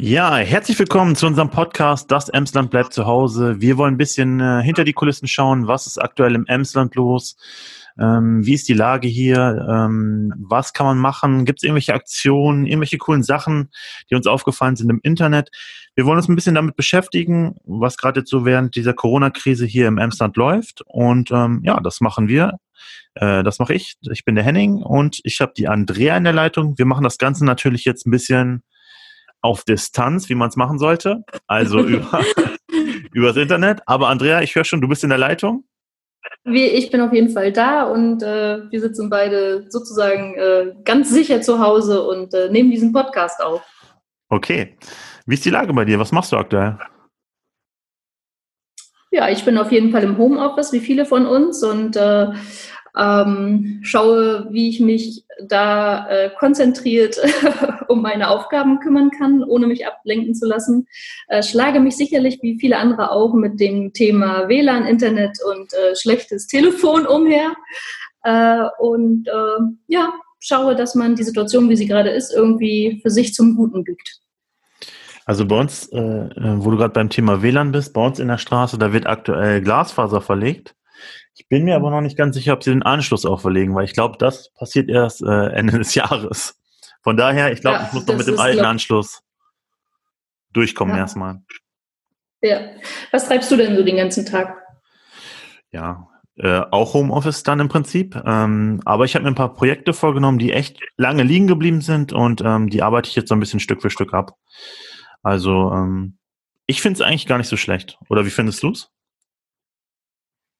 Ja, herzlich willkommen zu unserem Podcast Das Emsland bleibt zu Hause. Wir wollen ein bisschen äh, hinter die Kulissen schauen, was ist aktuell im Emsland los, ähm, wie ist die Lage hier, ähm, was kann man machen, gibt es irgendwelche Aktionen, irgendwelche coolen Sachen, die uns aufgefallen sind im Internet. Wir wollen uns ein bisschen damit beschäftigen, was gerade jetzt so während dieser Corona-Krise hier im Emsland läuft. Und ähm, ja, das machen wir. Äh, das mache ich. Ich bin der Henning und ich habe die Andrea in der Leitung. Wir machen das Ganze natürlich jetzt ein bisschen auf Distanz, wie man es machen sollte, also über übers Internet. Aber Andrea, ich höre schon, du bist in der Leitung. Ich bin auf jeden Fall da und äh, wir sitzen beide sozusagen äh, ganz sicher zu Hause und äh, nehmen diesen Podcast auf. Okay. Wie ist die Lage bei dir? Was machst du aktuell? Ja, ich bin auf jeden Fall im Homeoffice, wie viele von uns, und äh, ähm, schaue, wie ich mich da äh, konzentriert um meine Aufgaben kümmern kann, ohne mich ablenken zu lassen. Äh, schlage mich sicherlich wie viele andere auch mit dem Thema WLAN, Internet und äh, schlechtes Telefon umher. Äh, und äh, ja, schaue, dass man die Situation, wie sie gerade ist, irgendwie für sich zum Guten biegt. Also bei uns, äh, wo du gerade beim Thema WLAN bist, bei uns in der Straße, da wird aktuell Glasfaser verlegt. Ich bin mir aber noch nicht ganz sicher, ob sie den Anschluss auch verlegen, weil ich glaube, das passiert erst äh, Ende des Jahres. Von daher, ich glaube, ja, ich muss noch mit dem alten. Anschluss durchkommen ja. erstmal. Ja. Was treibst du denn so den ganzen Tag? Ja, äh, auch Homeoffice dann im Prinzip. Ähm, aber ich habe mir ein paar Projekte vorgenommen, die echt lange liegen geblieben sind und ähm, die arbeite ich jetzt so ein bisschen Stück für Stück ab. Also ähm, ich finde es eigentlich gar nicht so schlecht. Oder wie findest du es?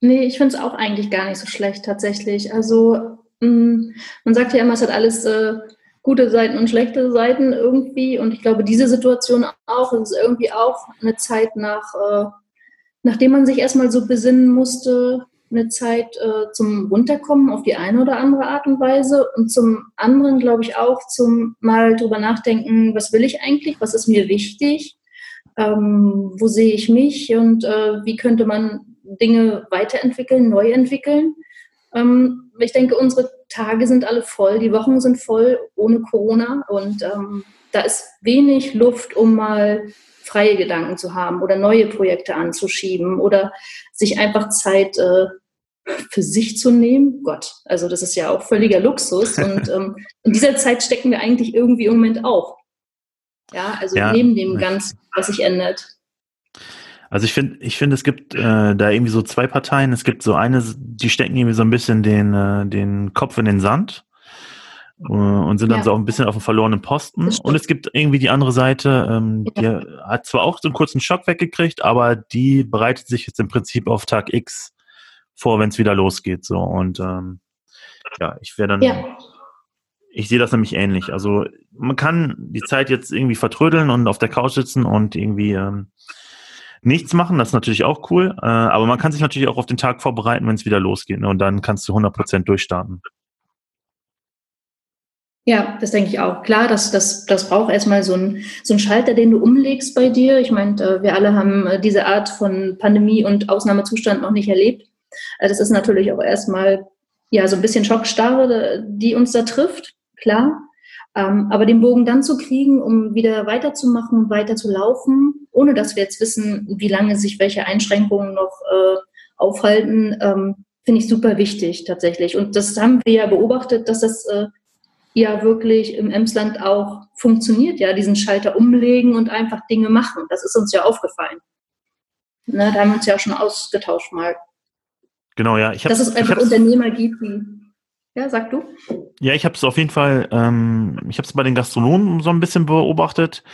Nee, ich finde es auch eigentlich gar nicht so schlecht tatsächlich. Also mh, mm, man sagt ja immer, es hat alles äh, gute Seiten und schlechte Seiten irgendwie. Und ich glaube, diese Situation auch, es ist irgendwie auch eine Zeit nach, äh, nachdem man sich erstmal so besinnen musste, eine Zeit äh, zum Runterkommen auf die eine oder andere Art und Weise und zum anderen, glaube ich, auch zum mal drüber nachdenken, was will ich eigentlich, was ist mir wichtig, ähm, wo sehe ich mich und äh, wie könnte man Dinge weiterentwickeln, neu entwickeln. Ähm, ich denke, unsere Tage sind alle voll, die Wochen sind voll ohne Corona und ähm, da ist wenig Luft, um mal freie Gedanken zu haben oder neue Projekte anzuschieben oder sich einfach Zeit äh, für sich zu nehmen. Gott, also das ist ja auch völliger Luxus und ähm, in dieser Zeit stecken wir eigentlich irgendwie im Moment auch. Ja, also ja. neben dem Ganzen, was sich ändert. Also ich finde, ich finde, es gibt äh, da irgendwie so zwei Parteien. Es gibt so eine, die stecken irgendwie so ein bisschen den, äh, den Kopf in den Sand äh, und sind dann ja. so auch ein bisschen auf dem verlorenen Posten. Und es gibt irgendwie die andere Seite, ähm, die ja. hat zwar auch so einen kurzen Schock weggekriegt, aber die bereitet sich jetzt im Prinzip auf Tag X vor, wenn es wieder losgeht. So und ähm, ja, ich wäre dann. Ja. Ich sehe das nämlich ähnlich. Also man kann die Zeit jetzt irgendwie vertrödeln und auf der Couch sitzen und irgendwie ähm, nichts machen, das ist natürlich auch cool, äh, aber man kann sich natürlich auch auf den Tag vorbereiten, wenn es wieder losgeht ne? und dann kannst du 100% durchstarten. Ja, das denke ich auch. Klar, das, das, das braucht erstmal so einen so Schalter, den du umlegst bei dir. Ich meine, äh, wir alle haben äh, diese Art von Pandemie und Ausnahmezustand noch nicht erlebt. Äh, das ist natürlich auch erstmal ja so ein bisschen Schockstarre, die uns da trifft, klar. Ähm, aber den Bogen dann zu kriegen, um wieder weiterzumachen, weiter zu laufen, ohne dass wir jetzt wissen, wie lange sich welche Einschränkungen noch äh, aufhalten, ähm, finde ich super wichtig tatsächlich. Und das haben wir ja beobachtet, dass das äh, ja wirklich im Emsland auch funktioniert, ja, diesen Schalter umlegen und einfach Dinge machen. Das ist uns ja aufgefallen. Na, da haben wir uns ja auch schon ausgetauscht mal. Genau, ja. Ich Dass es einfach Unternehmer gibt, die ja, sag du. Ja, ich habe es auf jeden Fall, ähm, ich habe es bei den Gastronomen so ein bisschen beobachtet.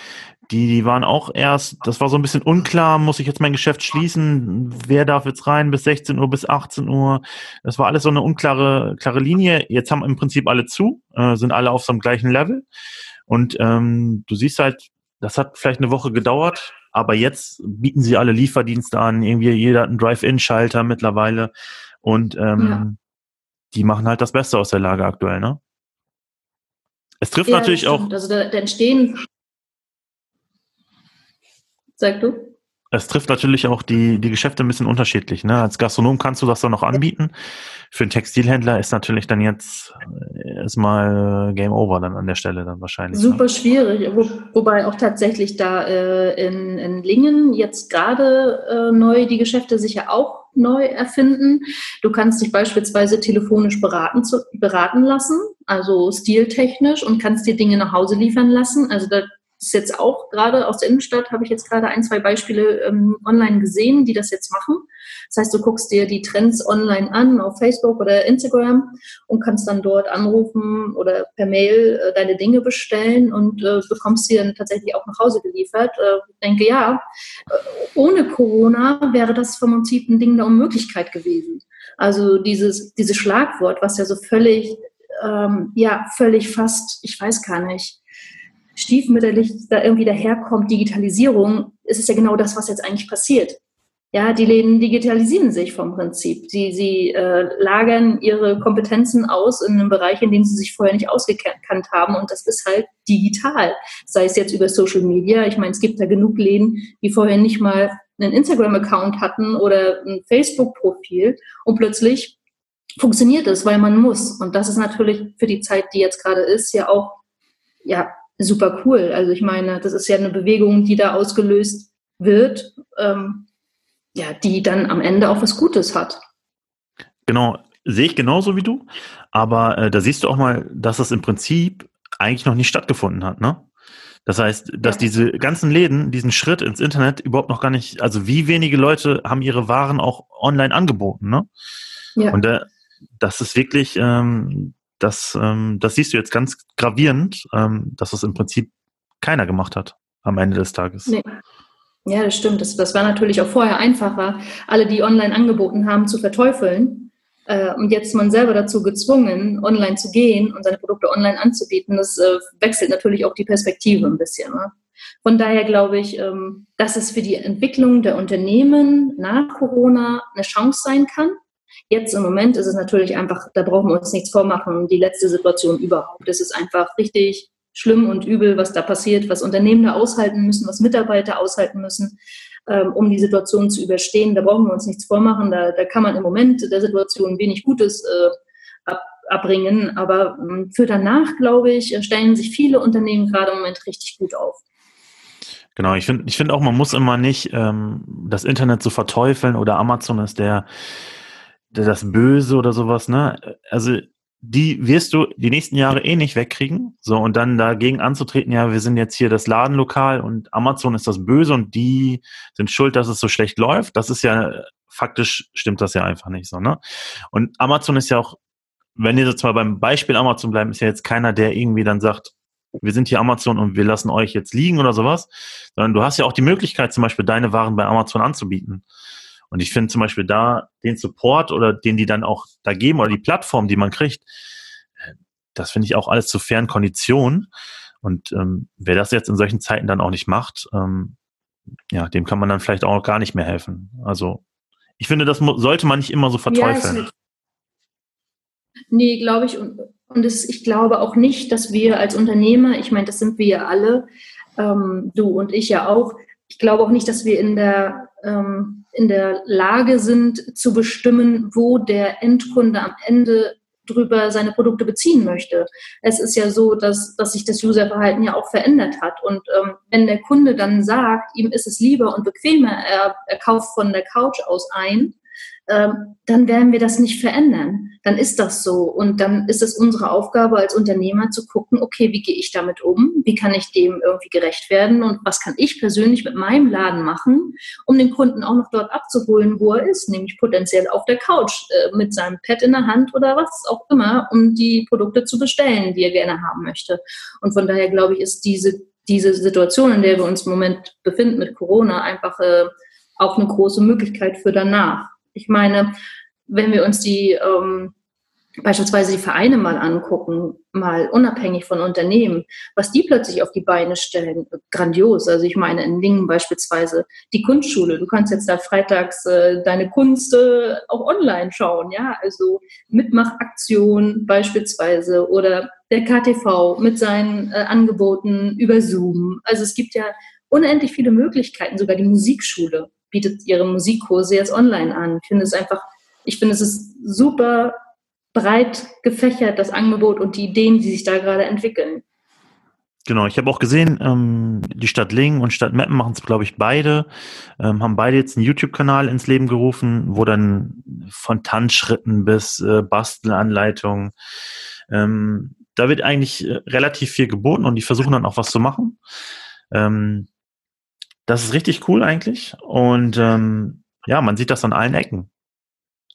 Die, die waren auch erst, das war so ein bisschen unklar, muss ich jetzt mein Geschäft schließen? Wer darf jetzt rein bis 16 Uhr, bis 18 Uhr? Das war alles so eine unklare klare Linie. Jetzt haben im Prinzip alle zu, äh, sind alle auf so einem gleichen Level. Und ähm, du siehst halt, das hat vielleicht eine Woche gedauert, aber jetzt bieten sie alle Lieferdienste an. Irgendwie jeder hat einen Drive-In-Schalter mittlerweile. Und ähm, ja die machen halt das Beste aus der Lage aktuell, ne? Es trifft ja, natürlich auch. Also da, da, entstehen. Sag du? es trifft natürlich auch die, die Geschäfte ein bisschen unterschiedlich. Ne? Als Gastronom kannst du das dann noch anbieten. Für einen Textilhändler ist natürlich dann jetzt äh, erstmal Game Over dann an der Stelle dann wahrscheinlich. Ne? Super ne? schwierig, wo, wobei auch tatsächlich da äh, in, in Lingen jetzt gerade äh, neu die Geschäfte sich ja auch neu erfinden. Du kannst dich beispielsweise telefonisch beraten, zu, beraten lassen, also stiltechnisch und kannst dir Dinge nach Hause liefern lassen. Also da ist jetzt auch gerade aus der Innenstadt, habe ich jetzt gerade ein, zwei Beispiele ähm, online gesehen, die das jetzt machen. Das heißt, du guckst dir die Trends online an auf Facebook oder Instagram und kannst dann dort anrufen oder per Mail äh, deine Dinge bestellen und äh, bekommst sie dann tatsächlich auch nach Hause geliefert. Äh, ich denke, ja, äh, ohne Corona wäre das vom Prinzip ein Ding der Unmöglichkeit gewesen. Also dieses, dieses Schlagwort, was ja so völlig, ähm, ja, völlig fast, ich weiß gar nicht, stiefmütterlich da irgendwie daherkommt, Digitalisierung, ist es ja genau das, was jetzt eigentlich passiert. Ja, die Läden digitalisieren sich vom Prinzip. Sie, sie äh, lagern ihre Kompetenzen aus in einem Bereich, in dem sie sich vorher nicht ausgekannt haben. Und das ist halt digital. Sei es jetzt über Social Media. Ich meine, es gibt da genug Läden, die vorher nicht mal einen Instagram-Account hatten oder ein Facebook-Profil. Und plötzlich funktioniert es, weil man muss. Und das ist natürlich für die Zeit, die jetzt gerade ist, ja auch ja, super cool. Also ich meine, das ist ja eine Bewegung, die da ausgelöst wird, ähm, ja, die dann am Ende auch was Gutes hat. Genau, sehe ich genauso wie du, aber äh, da siehst du auch mal, dass das im Prinzip eigentlich noch nicht stattgefunden hat, ne? Das heißt, dass diese ganzen Läden diesen Schritt ins Internet überhaupt noch gar nicht, also wie wenige Leute haben ihre Waren auch online angeboten, ne? Ja. Und äh, das ist wirklich, ähm, das, ähm, das siehst du jetzt ganz gravierend, ähm, dass das im Prinzip keiner gemacht hat am Ende des Tages. Nee. Ja, das stimmt. Das, das war natürlich auch vorher einfacher, alle, die online angeboten haben, zu verteufeln. Äh, und jetzt man selber dazu gezwungen, online zu gehen und seine Produkte online anzubieten. Das äh, wechselt natürlich auch die Perspektive ein bisschen. Ne? Von daher glaube ich, ähm, dass es für die Entwicklung der Unternehmen nach Corona eine Chance sein kann. Jetzt im Moment ist es natürlich einfach, da brauchen wir uns nichts vormachen, die letzte Situation überhaupt. Es ist einfach richtig schlimm und übel, was da passiert, was Unternehmen da aushalten müssen, was Mitarbeiter aushalten müssen, ähm, um die Situation zu überstehen. Da brauchen wir uns nichts vormachen. Da, da kann man im Moment der Situation wenig Gutes äh, ab, abbringen. Aber ähm, für danach, glaube ich, stellen sich viele Unternehmen gerade im Moment richtig gut auf. Genau, ich finde ich finde auch, man muss immer nicht ähm, das Internet so verteufeln oder Amazon ist der das Böse oder sowas, ne? Also die wirst du die nächsten Jahre eh nicht wegkriegen. So, und dann dagegen anzutreten, ja, wir sind jetzt hier das Ladenlokal und Amazon ist das Böse und die sind schuld, dass es so schlecht läuft. Das ist ja, faktisch stimmt das ja einfach nicht so, ne? Und Amazon ist ja auch, wenn wir jetzt mal beim Beispiel Amazon bleiben, ist ja jetzt keiner, der irgendwie dann sagt, wir sind hier Amazon und wir lassen euch jetzt liegen oder sowas, sondern du hast ja auch die Möglichkeit, zum Beispiel deine Waren bei Amazon anzubieten. Und ich finde zum Beispiel da den Support oder den die dann auch da geben oder die Plattform, die man kriegt, äh, das finde ich auch alles zu fairen Konditionen. Und ähm, wer das jetzt in solchen Zeiten dann auch nicht macht, ähm, ja, dem kann man dann vielleicht auch gar nicht mehr helfen. Also ich finde, das sollte man nicht immer so verteufeln. Ja, nee, glaube ich. Und, und das, ich glaube auch nicht, dass wir als Unternehmer, ich meine, das sind wir ja alle, ähm, du und ich ja auch, ich glaube auch nicht, dass wir in der ähm, in der Lage sind zu bestimmen, wo der Endkunde am Ende drüber seine Produkte beziehen möchte. Es ist ja so, dass, dass sich das Userverhalten ja auch verändert hat. Und ähm, wenn der Kunde dann sagt, ihm ist es lieber und bequemer, er, er kauft von der Couch aus ein, ähm, dann werden wir das nicht verändern. Dann ist das so. Und dann ist es unsere Aufgabe als Unternehmer zu gucken, okay, wie gehe ich damit um? Wie kann ich dem irgendwie gerecht werden? Und was kann ich persönlich mit meinem Laden machen, um den Kunden auch noch dort abzuholen, wo er ist, nämlich potenziell auf der Couch äh, mit seinem Pad in der Hand oder was auch immer, um die Produkte zu bestellen, die er gerne haben möchte. Und von daher glaube ich, ist diese, diese Situation, in der wir uns im Moment befinden mit Corona, einfach äh, auch eine große Möglichkeit für danach. Ich meine, wenn wir uns die ähm, beispielsweise die Vereine mal angucken, mal unabhängig von Unternehmen, was die plötzlich auf die Beine stellen, grandios. Also ich meine in Lingen beispielsweise die Kunstschule. Du kannst jetzt da freitags äh, deine Kunst äh, auch online schauen, ja. Also Mitmachaktion beispielsweise oder der KTV mit seinen äh, Angeboten über Zoom. Also es gibt ja unendlich viele Möglichkeiten. Sogar die Musikschule bietet ihre Musikkurse jetzt online an. Ich finde es einfach, ich finde es ist super breit gefächert, das Angebot und die Ideen, die sich da gerade entwickeln. Genau, ich habe auch gesehen, ähm, die Stadt Lingen und Stadt Meppen machen es, glaube ich, beide, ähm, haben beide jetzt einen YouTube-Kanal ins Leben gerufen, wo dann von Tanzschritten bis äh, Bastelanleitungen, ähm, da wird eigentlich äh, relativ viel geboten und die versuchen dann auch was zu machen. Ähm, das ist richtig cool eigentlich und ähm, ja, man sieht das an allen Ecken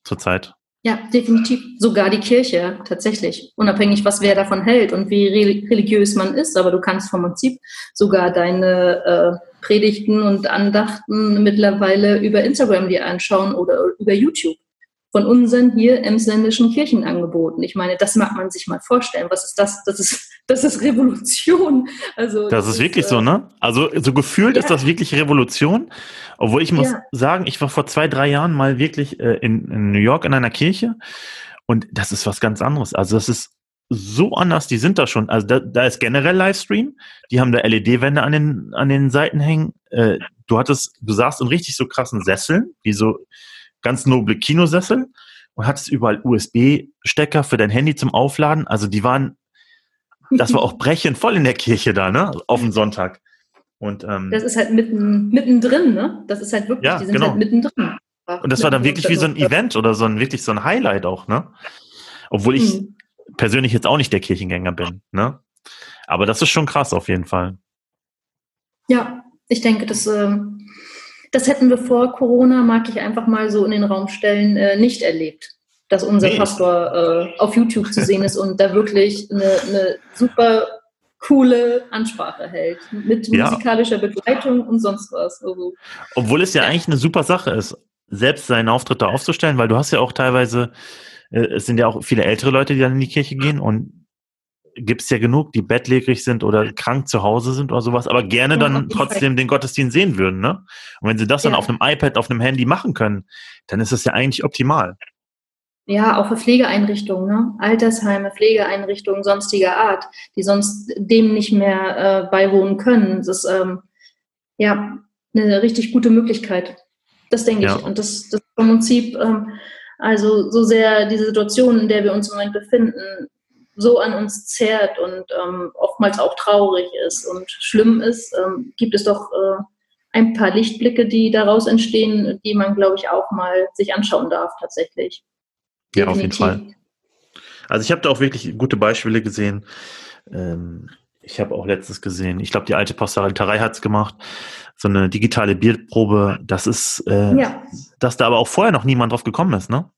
zurzeit. Ja, definitiv. Sogar die Kirche, tatsächlich. Unabhängig, was wer davon hält und wie religiös man ist. Aber du kannst vom Prinzip sogar deine äh, Predigten und Andachten mittlerweile über Instagram dir anschauen oder über YouTube von unseren hier emsländischen Kirchenangeboten. Ich meine, das mag man sich mal vorstellen. Was ist das? Das ist, das ist Revolution. Also, das, das ist wirklich äh, so, ne? Also, so gefühlt ja. ist das wirklich Revolution. Obwohl ich muss ja. sagen, ich war vor zwei, drei Jahren mal wirklich äh, in, in New York in einer Kirche und das ist was ganz anderes. Also, das ist so anders, die sind da schon. Also da, da ist generell Livestream, die haben da LED-Wände an den, an den Seiten hängen. Äh, du hattest, du saßt in richtig so krassen Sesseln, wie so ganz noble Kinosessel und hattest überall USB-Stecker für dein Handy zum Aufladen. Also die waren, das war auch brechend voll in der Kirche da, ne? Auf dem Sonntag. Und, ähm, das ist halt mitten, mittendrin, ne? Das ist halt wirklich, ja, die sind genau. halt mittendrin. Und das war dann wirklich wie so ein Event oder so ein, wirklich so ein Highlight auch, ne? Obwohl ich mhm. persönlich jetzt auch nicht der Kirchengänger bin, ne? Aber das ist schon krass auf jeden Fall. Ja, ich denke, das, äh, das hätten wir vor Corona, mag ich einfach mal so in den Raum stellen, äh, nicht erlebt, dass unser nee. Pastor äh, auf YouTube zu sehen ist und da wirklich eine, eine super coole Ansprache hält mit ja. musikalischer Begleitung und sonst was. Also, Obwohl es ja, ja, eigentlich eine super Sache ist, selbst seinen Auftritt da aufzustellen, weil du hast ja auch teilweise, äh, es sind ja auch viele ältere Leute, die dann in die Kirche gehen und gibt es ja genug, die bettlägerig sind oder krank zu Hause sind oder sowas, aber gerne ja, dann trotzdem den Gottesdienst sehen würden. Ne? Und wenn sie das ja. dann auf einem iPad, auf einem Handy machen können, dann ist das ja eigentlich optimal. Ja, auch für Pflegeeinrichtungen, ne? Altersheime, Pflegeeinrichtungen sonstiger Art, die sonst dem nicht mehr äh, beiwohnen können. Das ist ähm, ja eine richtig gute Möglichkeit. Das denke ja. ich. Und das, das im Prinzip, ähm, also so sehr diese Situation, in der wir uns im Moment befinden, so an uns zerrt und ähm, oftmals auch traurig ist und schlimm ist, ähm, gibt es doch äh, ein paar Lichtblicke, die daraus entstehen, die man, glaube ich, auch mal sich anschauen darf tatsächlich. Ja, auf jeden Fall. Also ich habe da auch wirklich gute Beispiele gesehen. Ähm, ich habe auch letztes gesehen, ich glaube, die alte Pastoralterei hat es gemacht, so eine digitale Bierprobe. Das ist, äh, ja. dass da aber auch vorher noch niemand drauf gekommen ist, ne?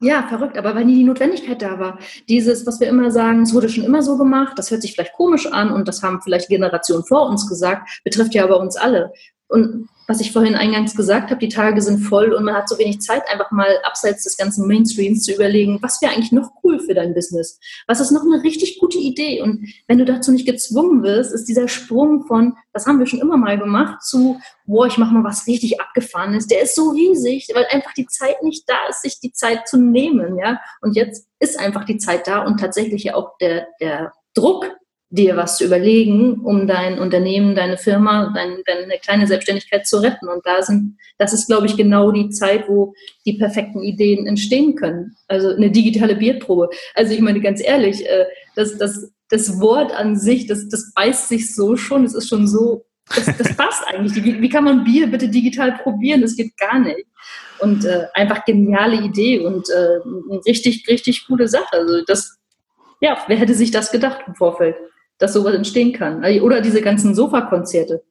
Ja, verrückt, aber weil nie die Notwendigkeit da war. Dieses, was wir immer sagen, es wurde schon immer so gemacht, das hört sich vielleicht komisch an und das haben vielleicht Generationen vor uns gesagt, betrifft ja aber uns alle. Und was ich vorhin eingangs gesagt habe, die Tage sind voll und man hat so wenig Zeit, einfach mal abseits des ganzen Mainstreams zu überlegen, was wäre eigentlich noch cool für dein Business? Was ist noch eine richtig gute Idee? Und wenn du dazu nicht gezwungen wirst, ist dieser Sprung von, das haben wir schon immer mal gemacht, zu, boah, ich mache mal was richtig abgefahrenes, der ist so riesig, weil einfach die Zeit nicht da ist, sich die Zeit zu nehmen, ja. Und jetzt ist einfach die Zeit da und tatsächlich ja auch der, der Druck dir was zu überlegen, um dein Unternehmen, deine Firma, dein, deine kleine Selbstständigkeit zu retten. Und da sind, das ist, glaube ich, genau die Zeit, wo die perfekten Ideen entstehen können. Also eine digitale Bierprobe. Also ich meine ganz ehrlich, äh, das, das, das Wort an sich, das, das beißt sich so schon, es ist schon so, das, das passt eigentlich. Wie, wie kann man Bier bitte digital probieren? Das geht gar nicht. Und äh, einfach geniale Idee und äh, eine richtig, richtig coole Sache. Also das, ja, wer hätte sich das gedacht im Vorfeld? Dass sowas entstehen kann. Oder diese ganzen Sofakonzerte.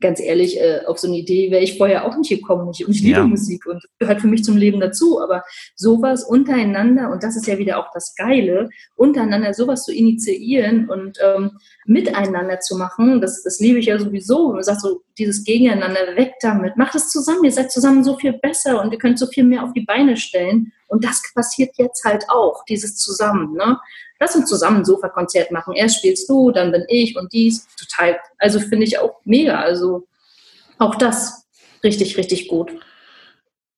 Ganz ehrlich, äh, auf so eine Idee wäre ich vorher auch nicht gekommen. Und ich liebe ja. Musik und gehört für mich zum Leben dazu. Aber sowas untereinander, und das ist ja wieder auch das Geile, untereinander sowas zu initiieren und ähm, miteinander zu machen, das, das liebe ich ja sowieso. Man sagt so, dieses Gegeneinander, weg damit, macht es zusammen, ihr seid zusammen so viel besser und ihr könnt so viel mehr auf die Beine stellen. Und das passiert jetzt halt auch, dieses Zusammen. Ne? Lass uns zusammen ein Sofa-Konzert machen. Erst spielst du, dann bin ich und dies. Total, also finde ich auch mega. Also auch das richtig, richtig gut.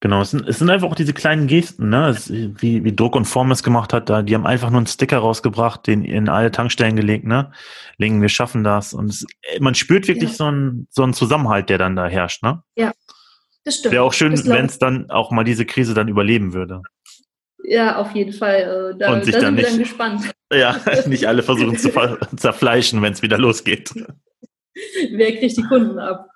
Genau, es sind, es sind einfach auch diese kleinen Gesten, ne? Es, wie, wie Druck und Form es gemacht hat, da, die haben einfach nur einen Sticker rausgebracht, den in alle Tankstellen gelegt, ne? Lingen, wir schaffen das. Und es, man spürt wirklich ja. so, einen, so einen Zusammenhalt, der dann da herrscht, ne? Ja. Das stimmt. Wäre auch schön, wenn es dann auch mal diese Krise dann überleben würde. Ja, auf jeden Fall. Äh, da, und sich da dann sind wir dann gespannt. Ja, nicht alle versuchen zu zerfleischen, wenn es wieder losgeht. Wer kriegt die Kunden ab?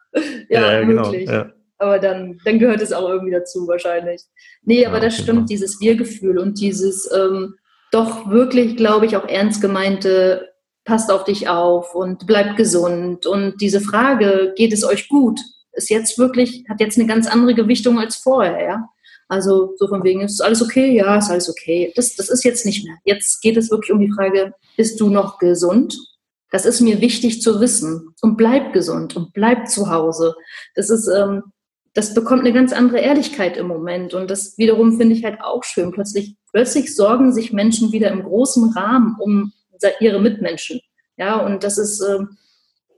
Ja, ja genau, wirklich. Ja. Aber dann, dann gehört es auch irgendwie dazu wahrscheinlich. Nee, aber ja, das stimmt, genau. dieses Wir-Gefühl und dieses ähm, doch wirklich, glaube ich, auch ernst gemeinte, passt auf dich auf und bleibt gesund. Und diese Frage, geht es euch gut, ist jetzt wirklich, hat jetzt eine ganz andere Gewichtung als vorher, ja. Also so von wegen, ist alles okay? Ja, ist alles okay. Das, das ist jetzt nicht mehr. Jetzt geht es wirklich um die Frage, bist du noch gesund? Das ist mir wichtig zu wissen. Und bleib gesund und bleib zu Hause. Das ist, ähm, das bekommt eine ganz andere Ehrlichkeit im Moment. Und das wiederum finde ich halt auch schön. Plötzlich, plötzlich sorgen sich Menschen wieder im großen Rahmen um ihre Mitmenschen. Ja, und das ist äh,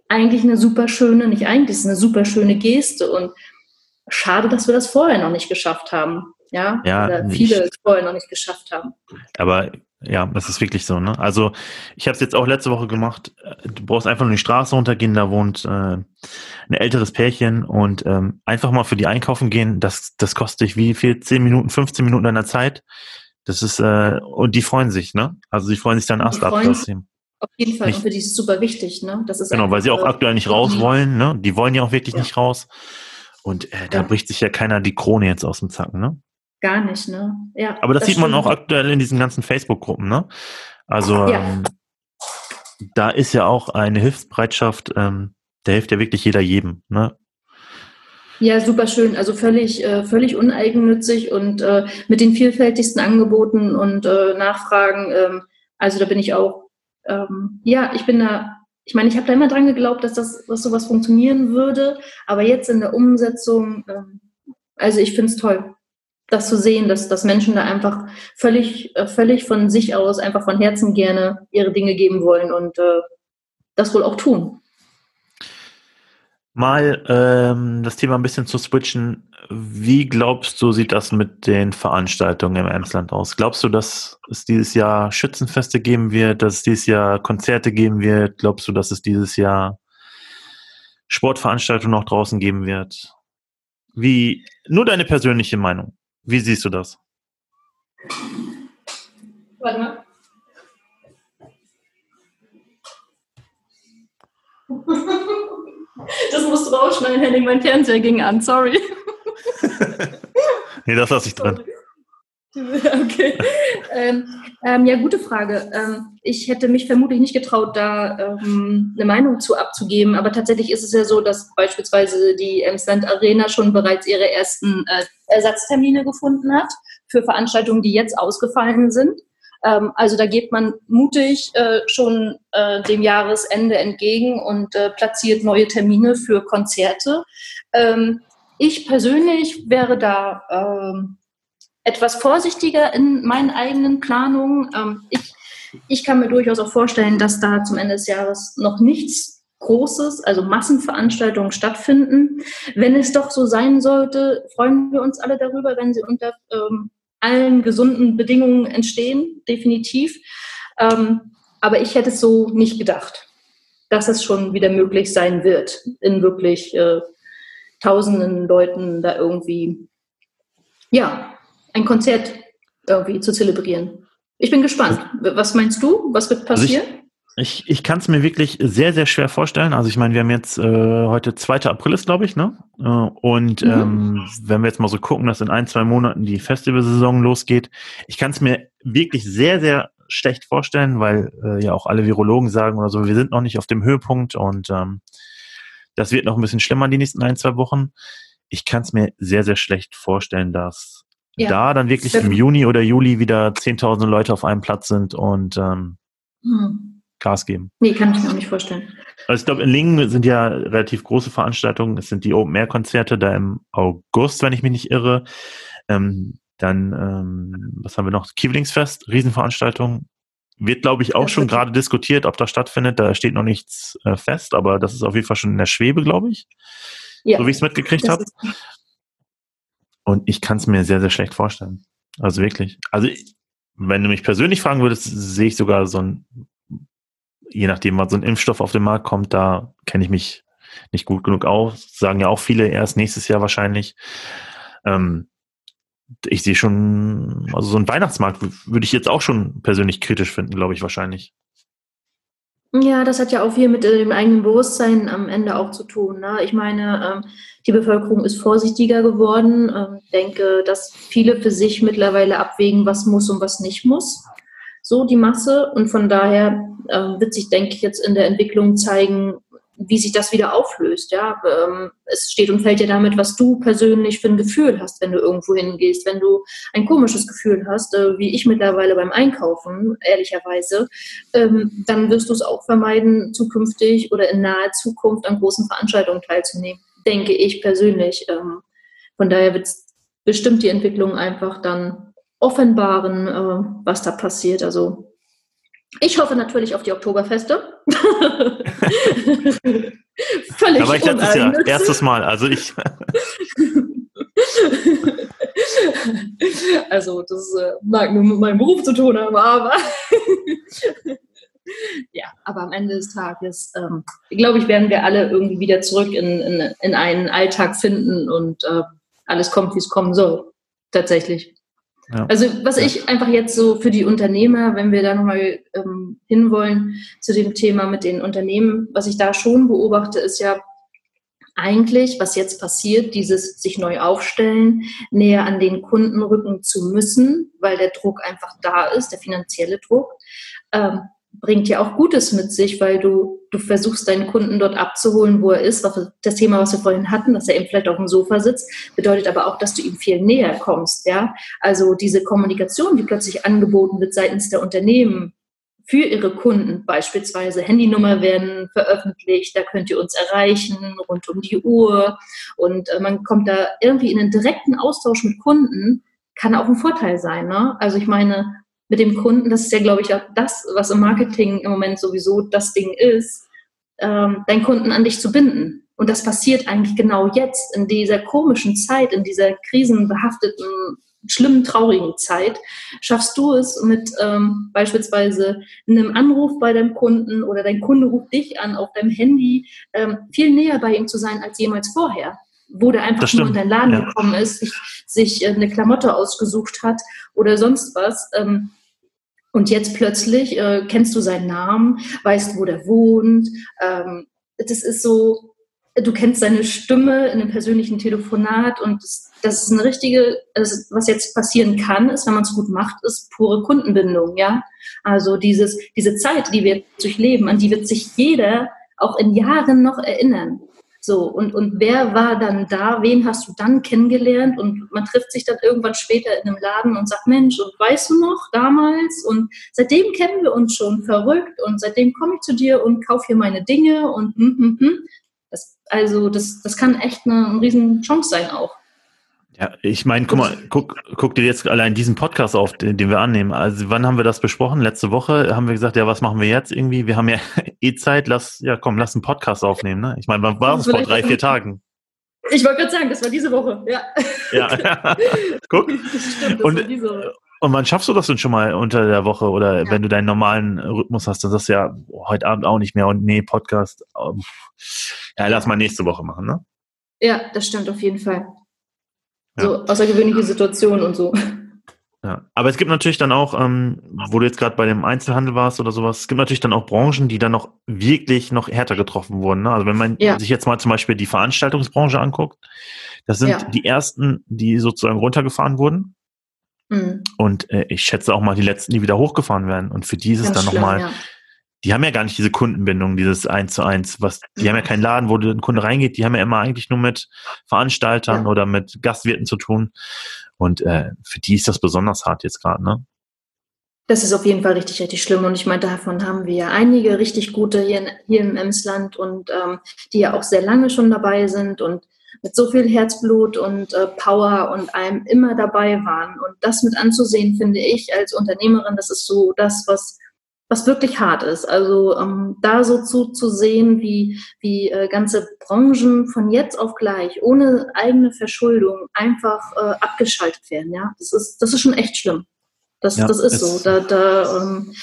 eigentlich eine super schöne, nicht eigentlich, ist eine super schöne Geste. Und schade, dass wir das vorher noch nicht geschafft haben. Ja, ja Oder viele es vorher noch nicht geschafft haben. Aber ja, das ist wirklich so. Ne? Also ich habe es jetzt auch letzte Woche gemacht. Du brauchst einfach nur die Straße runtergehen, da wohnt äh, ein älteres Pärchen und ähm, einfach mal für die einkaufen gehen. Das, das kostet dich wie viel? 10 Minuten, 15 Minuten deiner Zeit. Das ist äh, und die freuen sich, ne? Also die freuen sich dann Ast ab. Auf jeden Fall. Nicht, und für die ist es super wichtig, ne? Das ist genau, weil sie auch aktuell nicht raus wollen, ne? Die wollen ja auch wirklich ja. nicht raus. Und äh, da ja. bricht sich ja keiner die Krone jetzt aus dem Zacken, ne? Gar nicht, ne? Ja. Aber das, das sieht stimmt. man auch aktuell in diesen ganzen Facebook-Gruppen, ne? Also ja. ähm, da ist ja auch eine Hilfsbereitschaft, ähm, da hilft ja wirklich jeder jedem, ne? Ja, super schön. Also völlig, äh, völlig uneigennützig und äh, mit den vielfältigsten Angeboten und äh, Nachfragen. Ähm, also da bin ich auch, ähm, ja, ich bin da ich meine, ich habe da immer dran geglaubt, dass das, dass sowas funktionieren würde, aber jetzt in der Umsetzung, ähm, also ich finde es toll, das zu sehen, dass, dass Menschen da einfach völlig, äh, völlig von sich aus, einfach von Herzen gerne ihre Dinge geben wollen und äh, das wohl auch tun. Mal ähm, das Thema ein bisschen zu switchen. Wie glaubst du, sieht das mit den Veranstaltungen im Emsland aus? Glaubst du, dass es dieses Jahr Schützenfeste geben wird, dass es dieses Jahr Konzerte geben wird? Glaubst du, dass es dieses Jahr Sportveranstaltungen noch draußen geben wird? Wie, nur deine persönliche Meinung. Wie siehst du das? Warte mal. Musst du rausschneiden, Henning. Mein Fernseher ging an, sorry. nee, das lasse ich drin. Okay. Ähm, ähm, ja, gute Frage. Ähm, ich hätte mich vermutlich nicht getraut, da ähm, eine Meinung zu abzugeben, aber tatsächlich ist es ja so, dass beispielsweise die Emsland Arena schon bereits ihre ersten äh, Ersatztermine gefunden hat für Veranstaltungen, die jetzt ausgefallen sind. Ähm, also da geht man mutig äh, schon äh, dem Jahresende entgegen und äh, platziert neue Termine für Konzerte. Ähm, ich persönlich wäre da ähm, etwas vorsichtiger in meinen eigenen Planungen. Ähm, ich, ich kann mir durchaus auch vorstellen, dass da zum Ende des Jahres noch nichts Großes, also Massenveranstaltungen stattfinden. Wenn es doch so sein sollte, freuen wir uns alle darüber, wenn sie unter ähm, allen gesunden Bedingungen entstehen, definitiv. Ähm, aber ich hätte es so nicht gedacht, dass es schon wieder möglich sein wird, in wirklich äh, tausenden Leuten da irgendwie, ja, ein Konzert irgendwie zu zelebrieren. Ich bin gespannt. Was meinst du? Was wird passieren? Also ich, ich kann es mir wirklich sehr, sehr schwer vorstellen. Also ich meine, wir haben jetzt äh, heute 2. April ist, glaube ich, ne? Äh, und mhm. ähm, wenn wir jetzt mal so gucken, dass in ein, zwei Monaten die Festivalsaison losgeht, ich kann es mir wirklich sehr, sehr schlecht vorstellen, weil äh, ja auch alle Virologen sagen oder so, wir sind noch nicht auf dem Höhepunkt und ähm, das wird noch ein bisschen schlimmer die nächsten ein, zwei Wochen. Ich kann es mir sehr, sehr schlecht vorstellen, dass ja. da dann wirklich im Juni oder Juli wieder 10.000 Leute auf einem Platz sind und ähm, mhm Gas geben. Nee, kann ich mir auch nicht vorstellen. Also ich glaube, in Lingen sind ja relativ große Veranstaltungen. Es sind die Open-Air-Konzerte da im August, wenn ich mich nicht irre. Ähm, dann, ähm, was haben wir noch? Kievlingsfest, Riesenveranstaltung. Wird, glaube ich, auch das schon gerade diskutiert, ob das stattfindet. Da steht noch nichts äh, fest, aber das ist auf jeden Fall schon in der Schwebe, glaube ich. Ja, so wie ich es mitgekriegt habe. Und ich kann es mir sehr, sehr schlecht vorstellen. Also wirklich. Also wenn du mich persönlich fragen würdest, sehe ich sogar so ein, je nachdem, was so ein Impfstoff auf den Markt kommt, da kenne ich mich nicht gut genug aus. Sagen ja auch viele erst nächstes Jahr wahrscheinlich. Ähm, ich sehe schon, also so ein Weihnachtsmarkt würde ich jetzt auch schon persönlich kritisch finden, glaube ich, wahrscheinlich. Ja, das hat ja auch viel mit äh, dem eigenen Bewusstsein am Ende auch zu tun. Ne? Ich meine, ähm, die Bevölkerung ist vorsichtiger geworden. Ähm, denke, dass viele für sich mittlerweile abwägen, was muss und was nicht muss. So die Masse. Und von daher äh, wird sich, denke ich, jetzt in der Entwicklung zeigen, wie sich das wieder auflöst. Ja, ähm, es steht und fällt ja damit, was du persönlich für ein Gefühl hast, wenn du irgendwo hingehst. Wenn du ein komisches Gefühl hast, äh, wie ich mittlerweile beim Einkaufen, ehrlicherweise, ähm, dann wirst du es auch vermeiden, zukünftig oder in naher Zukunft an großen Veranstaltungen teilzunehmen. Denke ich persönlich. Ähm, von daher wird bestimmt die Entwicklung einfach dann offenbaren, äh, was da passiert. Also ich hoffe natürlich auf die Oktoberfeste. Völlig Aber ich letztes Jahr, erstes Mal, also ich. also das äh, mag nur mit meinem Beruf zu tun haben, aber ja, aber am Ende des Tages, ähm, glaube ich, werden wir alle irgendwie wieder zurück in, in, in einen Alltag finden und äh, alles kommt, wie es kommen soll. Tatsächlich. Ja. Also was ja. ich einfach jetzt so für die Unternehmer, wenn wir da nochmal ähm, hinwollen zu dem Thema mit den Unternehmen, was ich da schon beobachte, ist ja eigentlich, was jetzt passiert, dieses sich neu aufstellen, näher an den Kunden rücken zu müssen, weil der Druck einfach da ist, der finanzielle Druck. Ähm, bringt ja auch Gutes mit sich, weil du, du versuchst deinen Kunden dort abzuholen, wo er ist. Das Thema, was wir vorhin hatten, dass er eben vielleicht auf dem Sofa sitzt, bedeutet aber auch, dass du ihm viel näher kommst. Ja? Also diese Kommunikation, die plötzlich angeboten wird seitens der Unternehmen für ihre Kunden, beispielsweise Handynummer werden veröffentlicht, da könnt ihr uns erreichen rund um die Uhr und äh, man kommt da irgendwie in einen direkten Austausch mit Kunden, kann auch ein Vorteil sein. Ne? Also ich meine, mit dem Kunden, das ist ja, glaube ich, auch das, was im Marketing im Moment sowieso das Ding ist, ähm, deinen Kunden an dich zu binden. Und das passiert eigentlich genau jetzt, in dieser komischen Zeit, in dieser krisenbehafteten, schlimmen, traurigen Zeit, schaffst du es mit ähm, beispielsweise einem Anruf bei deinem Kunden oder dein Kunde ruft dich an auf deinem Handy, ähm, viel näher bei ihm zu sein als jemals vorher wo der einfach nur in deinen Laden ja. gekommen ist, sich, sich eine Klamotte ausgesucht hat oder sonst was. Ähm, und jetzt plötzlich äh, kennst du seinen Namen, weißt, wo der wohnt. Ähm, das ist so, du kennst seine Stimme in einem persönlichen Telefonat und das, das ist eine richtige, also was jetzt passieren kann, ist, wenn man es gut macht, ist pure Kundenbindung, ja. Also dieses, diese Zeit, die wir durchleben, an die wird sich jeder auch in Jahren noch erinnern. So, und, und wer war dann da? Wen hast du dann kennengelernt? Und man trifft sich dann irgendwann später in einem Laden und sagt, Mensch, und weißt du noch damals? Und seitdem kennen wir uns schon verrückt und seitdem komme ich zu dir und kaufe hier meine Dinge und hm, hm, hm. Das, also das, das kann echt eine, eine riesen Chance sein auch. Ja, ich meine, guck mal, guck, guck dir jetzt allein diesen Podcast auf, den, den wir annehmen. Also wann haben wir das besprochen? Letzte Woche haben wir gesagt, ja, was machen wir jetzt irgendwie? Wir haben ja eh Zeit, lass, ja komm, lass einen Podcast aufnehmen. Ne? Ich meine, wann war es vor drei, vier Tagen? Ich wollte gerade sagen, das war diese Woche, ja. Ja, guck. Stimmt, und, und wann schaffst du das denn schon mal unter der Woche oder ja. wenn du deinen normalen Rhythmus hast, dann sagst du ja, oh, heute Abend auch nicht mehr und nee, Podcast, oh, ja, lass mal nächste Woche machen, ne? Ja, das stimmt auf jeden Fall. So außergewöhnliche Situationen und so. Ja, aber es gibt natürlich dann auch, ähm, wo du jetzt gerade bei dem Einzelhandel warst oder sowas, es gibt natürlich dann auch Branchen, die dann noch wirklich noch härter getroffen wurden. Ne? Also wenn man ja. sich jetzt mal zum Beispiel die Veranstaltungsbranche anguckt, das sind ja. die ersten, die sozusagen runtergefahren wurden. Mhm. Und äh, ich schätze auch mal die letzten, die wieder hochgefahren werden. Und für die ist es dann nochmal ja die haben ja gar nicht diese Kundenbindung, dieses eins zu eins, was, die haben ja keinen Laden, wo ein Kunde reingeht, die haben ja immer eigentlich nur mit Veranstaltern ja. oder mit Gastwirten zu tun. Und äh, für die ist das besonders hart jetzt gerade, ne? Das ist auf jeden Fall richtig, richtig schlimm. Und ich meine, davon haben wir ja einige richtig gute hier, in, hier im Emsland und ähm, die ja auch sehr lange schon dabei sind und mit so viel Herzblut und äh, Power und allem immer dabei waren. Und das mit anzusehen, finde ich als Unternehmerin, das ist so das, was was wirklich hart ist. Also ähm, da so zuzusehen, wie, wie äh, ganze Branchen von jetzt auf gleich ohne eigene Verschuldung einfach äh, abgeschaltet werden, ja, das ist, das ist schon echt schlimm. Das, ja, das ist so. Da, da, ähm,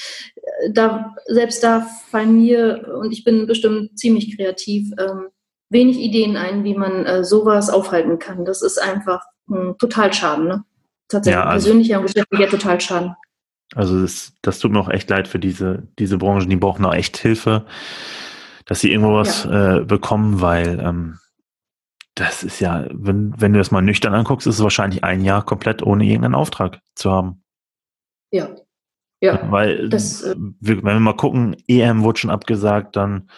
da, selbst da fallen mir, und ich bin bestimmt ziemlich kreativ, ähm, wenig Ideen ein, wie man äh, sowas aufhalten kann. Das ist einfach ein total Schaden, ne? Tatsächlich ja, also, persönlicher und geschäftlicher total Schaden. Also das, das tut mir auch echt leid für diese, diese Branchen, die brauchen auch echt Hilfe, dass sie irgendwo was ja. äh, bekommen, weil ähm, das ist ja, wenn, wenn du das mal nüchtern anguckst, ist es wahrscheinlich ein Jahr komplett ohne irgendeinen Auftrag zu haben. Ja. Ja. Weil, das, äh, wenn wir mal gucken, EM wurde schon abgesagt, dann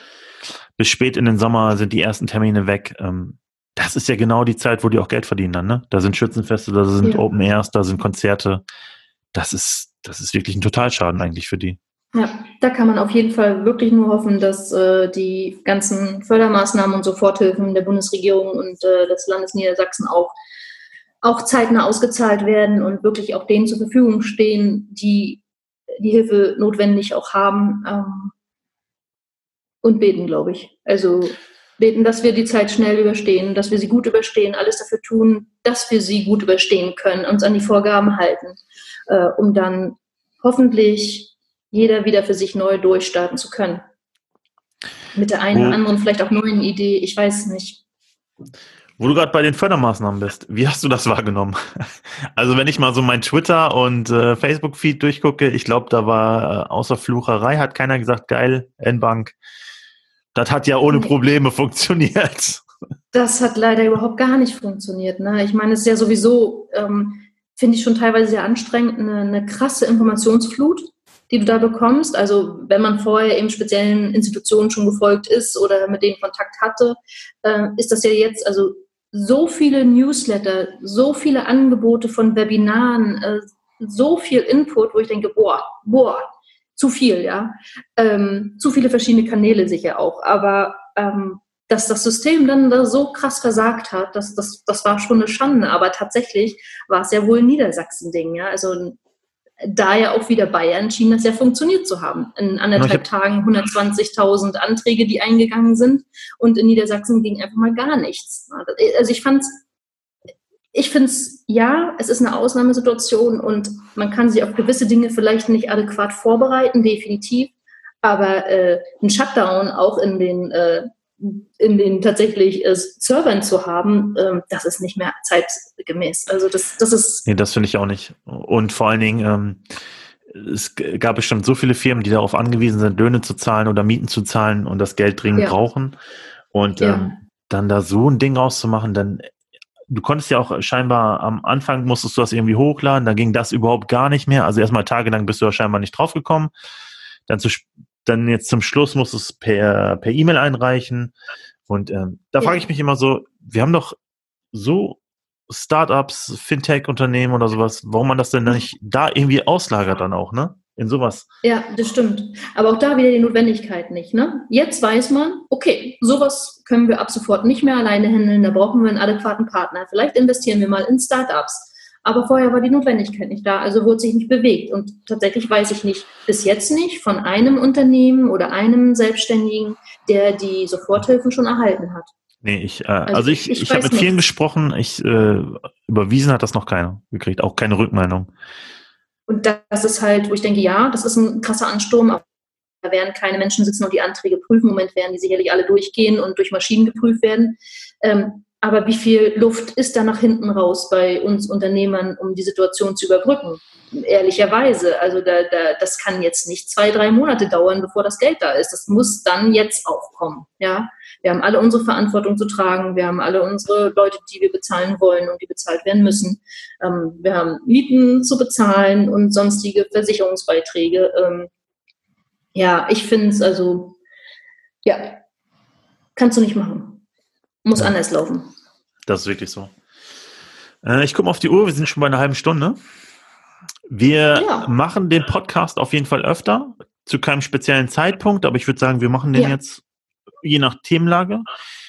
bis spät in den Sommer sind die ersten Termine weg. Ähm, das ist ja genau die Zeit, wo die auch Geld verdienen dann, ne? Da sind Schützenfeste, da sind ja. Open Airs, da sind Konzerte. Das ist, das ist wirklich ein Totalschaden eigentlich für die. Ja, da kann man auf jeden Fall wirklich nur hoffen, dass äh, die ganzen Fördermaßnahmen und Soforthilfen der Bundesregierung und äh, des Landes Niedersachsen auch, auch zeitnah ausgezahlt werden und wirklich auch denen zur Verfügung stehen, die die Hilfe notwendig auch haben. Ähm, und beten, glaube ich. Also beten, dass wir die Zeit schnell überstehen, dass wir sie gut überstehen, alles dafür tun, dass wir sie gut überstehen können, uns an die Vorgaben halten, äh, um dann hoffentlich jeder wieder für sich neu durchstarten zu können. Mit der einen oder anderen vielleicht auch neuen Idee, ich weiß nicht. Wo du gerade bei den Fördermaßnahmen bist, wie hast du das wahrgenommen? Also wenn ich mal so mein Twitter und äh, Facebook-Feed durchgucke, ich glaube, da war äh, außer Flucherei hat keiner gesagt, geil, N-Bank, das hat ja ohne Probleme funktioniert. Das hat leider überhaupt gar nicht funktioniert. Ne? Ich meine, es ist ja sowieso, ähm, finde ich schon teilweise sehr anstrengend, eine, eine krasse Informationsflut, die du da bekommst. Also wenn man vorher eben speziellen Institutionen schon gefolgt ist oder mit denen Kontakt hatte, äh, ist das ja jetzt also so viele Newsletter, so viele Angebote von Webinaren, äh, so viel Input, wo ich denke, boah, boah, zu viel, ja. Ähm, zu viele verschiedene Kanäle sicher auch. Aber ähm, dass das System dann da so krass versagt hat, das, das, das war schon eine Schande. Aber tatsächlich war es ja wohl ein Niedersachsen-Ding, ja. Also da ja auch wieder Bayern schien das ja funktioniert zu haben. In anderthalb Tagen 120.000 Anträge, die eingegangen sind und in Niedersachsen ging einfach mal gar nichts. Also ich fand es ich finde es, ja, es ist eine Ausnahmesituation und man kann sich auf gewisse Dinge vielleicht nicht adäquat vorbereiten, definitiv. Aber äh, ein Shutdown auch in den, äh, in den tatsächlich äh, Servern zu haben, äh, das ist nicht mehr zeitgemäß. Also das, das ist. Nee, das finde ich auch nicht. Und vor allen Dingen, ähm, es gab bestimmt so viele Firmen, die darauf angewiesen sind, Löhne zu zahlen oder Mieten zu zahlen und das Geld dringend ja. brauchen. Und ja. ähm, dann da so ein Ding rauszumachen, dann du konntest ja auch scheinbar am Anfang musstest du das irgendwie hochladen, dann ging das überhaupt gar nicht mehr. Also erstmal tagelang bist du ja scheinbar nicht draufgekommen. Dann zu, dann jetzt zum Schluss musst du es per per E-Mail einreichen. Und ähm, da ja. frage ich mich immer so, wir haben doch so Startups, Fintech-Unternehmen oder sowas, warum man das denn nicht da irgendwie auslagert dann auch, ne? In sowas. Ja, das stimmt. Aber auch da wieder die Notwendigkeit nicht. Ne? Jetzt weiß man, okay, sowas können wir ab sofort nicht mehr alleine handeln, da brauchen wir einen adäquaten Partner. Vielleicht investieren wir mal in Startups. Aber vorher war die Notwendigkeit nicht da, also wurde sich nicht bewegt. Und tatsächlich weiß ich nicht, bis jetzt nicht von einem Unternehmen oder einem Selbstständigen, der die Soforthilfen schon erhalten hat. Nee, ich, äh, also, also ich, ich, ich habe mit vielen gesprochen, ich äh, überwiesen hat das noch keiner gekriegt, auch keine Rückmeldung. Und das ist halt, wo ich denke, ja, das ist ein krasser Ansturm, aber da werden keine Menschen sitzen und die Anträge prüfen. Im Moment werden die sicherlich alle durchgehen und durch Maschinen geprüft werden. Ähm, aber wie viel Luft ist da nach hinten raus bei uns Unternehmern, um die Situation zu überbrücken? Ehrlicherweise. Also da, da, das kann jetzt nicht zwei, drei Monate dauern, bevor das Geld da ist. Das muss dann jetzt auch kommen. Ja? Wir haben alle unsere Verantwortung zu tragen. Wir haben alle unsere Leute, die wir bezahlen wollen und die bezahlt werden müssen. Ähm, wir haben Mieten zu bezahlen und sonstige Versicherungsbeiträge. Ähm, ja, ich finde es also, ja, kannst du nicht machen. Muss ja. anders laufen. Das ist wirklich so. Äh, ich gucke mal auf die Uhr, wir sind schon bei einer halben Stunde. Wir ja. machen den Podcast auf jeden Fall öfter, zu keinem speziellen Zeitpunkt, aber ich würde sagen, wir machen den ja. jetzt je nach Themenlage.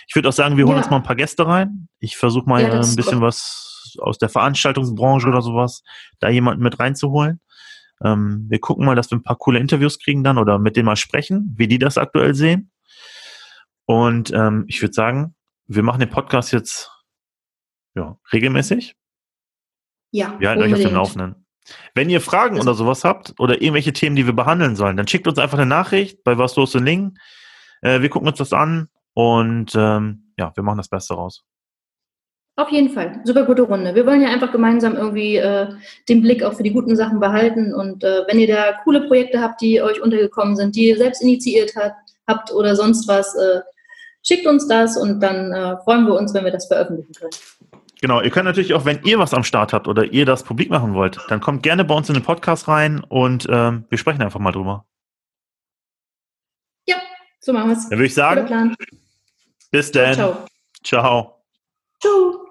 Ich würde auch sagen, wir holen uns mal ein paar Gäste rein. Ich versuche mal ein bisschen was aus der Veranstaltungsbranche oder sowas, da jemanden mit reinzuholen. Ähm, wir gucken mal, dass wir ein paar coole Interviews kriegen dann oder mit denen mal sprechen, wie die das aktuell sehen. Und ähm, ich würde sagen, wir machen den Podcast jetzt ja, regelmäßig. Ja. Wir halten unbedingt. euch auf dem Laufenden. Wenn ihr Fragen oder sowas habt oder irgendwelche Themen, die wir behandeln sollen, dann schickt uns einfach eine Nachricht bei Was los in Lingen. Äh, wir gucken uns das an und ähm, ja, wir machen das Beste raus. Auf jeden Fall. Super gute Runde. Wir wollen ja einfach gemeinsam irgendwie äh, den Blick auch für die guten Sachen behalten. Und äh, wenn ihr da coole Projekte habt, die euch untergekommen sind, die ihr selbst initiiert hat, habt oder sonst was, äh, schickt uns das und dann äh, freuen wir uns, wenn wir das veröffentlichen können. Genau, ihr könnt natürlich auch, wenn ihr was am Start habt oder ihr das publik machen wollt, dann kommt gerne bei uns in den Podcast rein und ähm, wir sprechen einfach mal drüber. Ja, so machen wir es. Dann würde ich sagen, bis dann. Ciao. Ciao. Ciao.